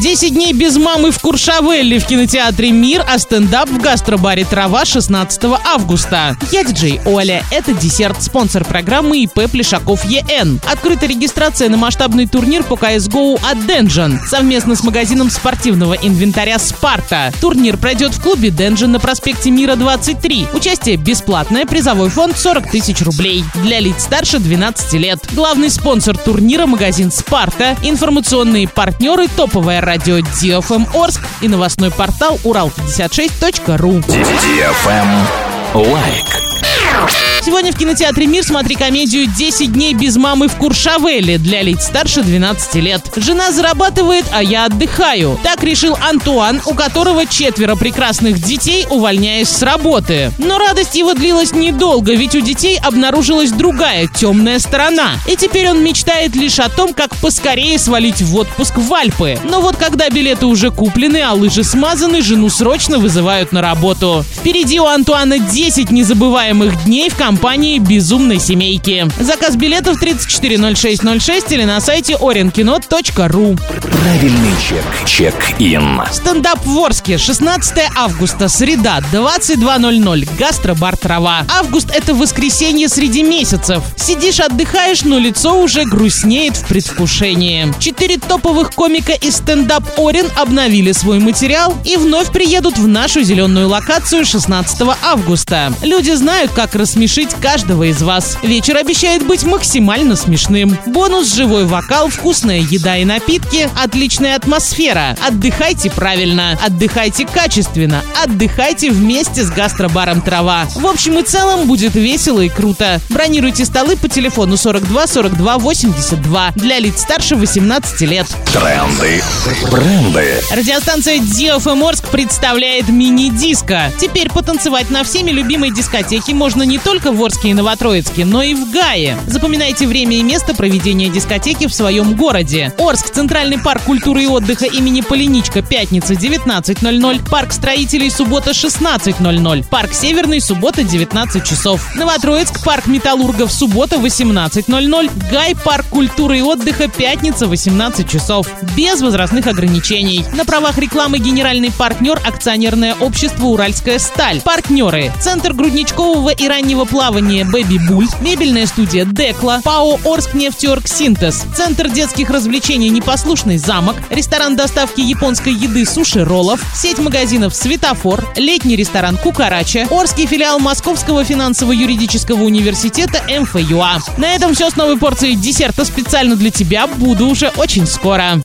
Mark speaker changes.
Speaker 1: 10 дней без мамы в Куршавелле в кинотеатре «Мир», а стендап в гастробаре «Трава» 16 августа. Я диджей Оля. Это десерт, спонсор программы ИП Плешаков ЕН. Открыта регистрация на масштабный турнир по CSGO от Денжен совместно с магазином спортивного инвентаря «Спарта». Турнир пройдет в клубе Денжен на проспекте Мира 23. Участие бесплатное, призовой фонд 40 тысяч рублей. Для лиц старше 12 лет. Главный спонсор турнира – магазин «Спарта», информационные партнеры – топовая радио DFM Орск и новостной портал урал56.ру.
Speaker 2: Лайк.
Speaker 1: Сегодня в кинотеатре «Мир» смотри комедию «10 дней без мамы в Куршавеле» для лиц старше 12 лет. Жена зарабатывает, а я отдыхаю. Так решил Антуан, у которого четверо прекрасных детей, увольняясь с работы. Но радость его длилась недолго, ведь у детей обнаружилась другая темная сторона. И теперь он мечтает лишь о том, как поскорее свалить в отпуск в Альпы. Но вот когда билеты уже куплены, а лыжи смазаны, жену срочно вызывают на работу. Впереди у Антуана 10 незабываемых дней в компании «Безумной семейки». Заказ билетов 340606 или на сайте orinkino.ru.
Speaker 2: Правильный чек. Чек-ин.
Speaker 1: Стендап в Орске. 16 августа. Среда. 22.00. Гастробар «Трава». Август — это воскресенье среди месяцев. Сидишь, отдыхаешь, но лицо уже грустнеет в предвкушении. Четыре топовых комика из стендап Орен обновили свой материал и вновь приедут в нашу зеленую локацию 16 августа. Люди знают, как рассмешить каждого из вас. Вечер обещает быть максимально смешным. Бонус – живой вокал, вкусная еда и напитки, отличная атмосфера. Отдыхайте правильно, отдыхайте качественно, отдыхайте вместе с гастробаром «Трава». В общем и целом будет весело и круто. Бронируйте столы по телефону 42 42 82 для лиц старше 18 лет.
Speaker 2: Тренды. Бренды.
Speaker 1: Радиостанция DFM Орск представляет мини-диско. Теперь потанцевать на всеми любимой дискотеке можно не только в Орске и Новотроицке, но и в Гае. Запоминайте время и место проведения дискотеки в своем городе. Орск, Центральный парк культуры и отдыха имени Полиничка, пятница 19.00, парк строителей суббота 16.00, парк Северный, суббота 19 часов. Новотроицк, парк металлургов, суббота 18.00, Гай, парк культуры и отдыха, пятница 18 часов. Без возрастных ограничений. На правах рекламы генеральный партнер акционерное общество «Уральская сталь». Партнеры. Центр грудничкового и раннего плавания «Бэби Буль», мебельная студия «Декла», ПАО «Орск нефтеорг Синтез», Центр детских развлечений «Непослушный замок», ресторан доставки японской еды «Суши Роллов», сеть магазинов «Светофор», летний ресторан «Кукарача», Орский филиал Московского финансово-юридического университета МФЮА. На этом все с новой порцией десерта специально для тебя. Буду уже очень скоро.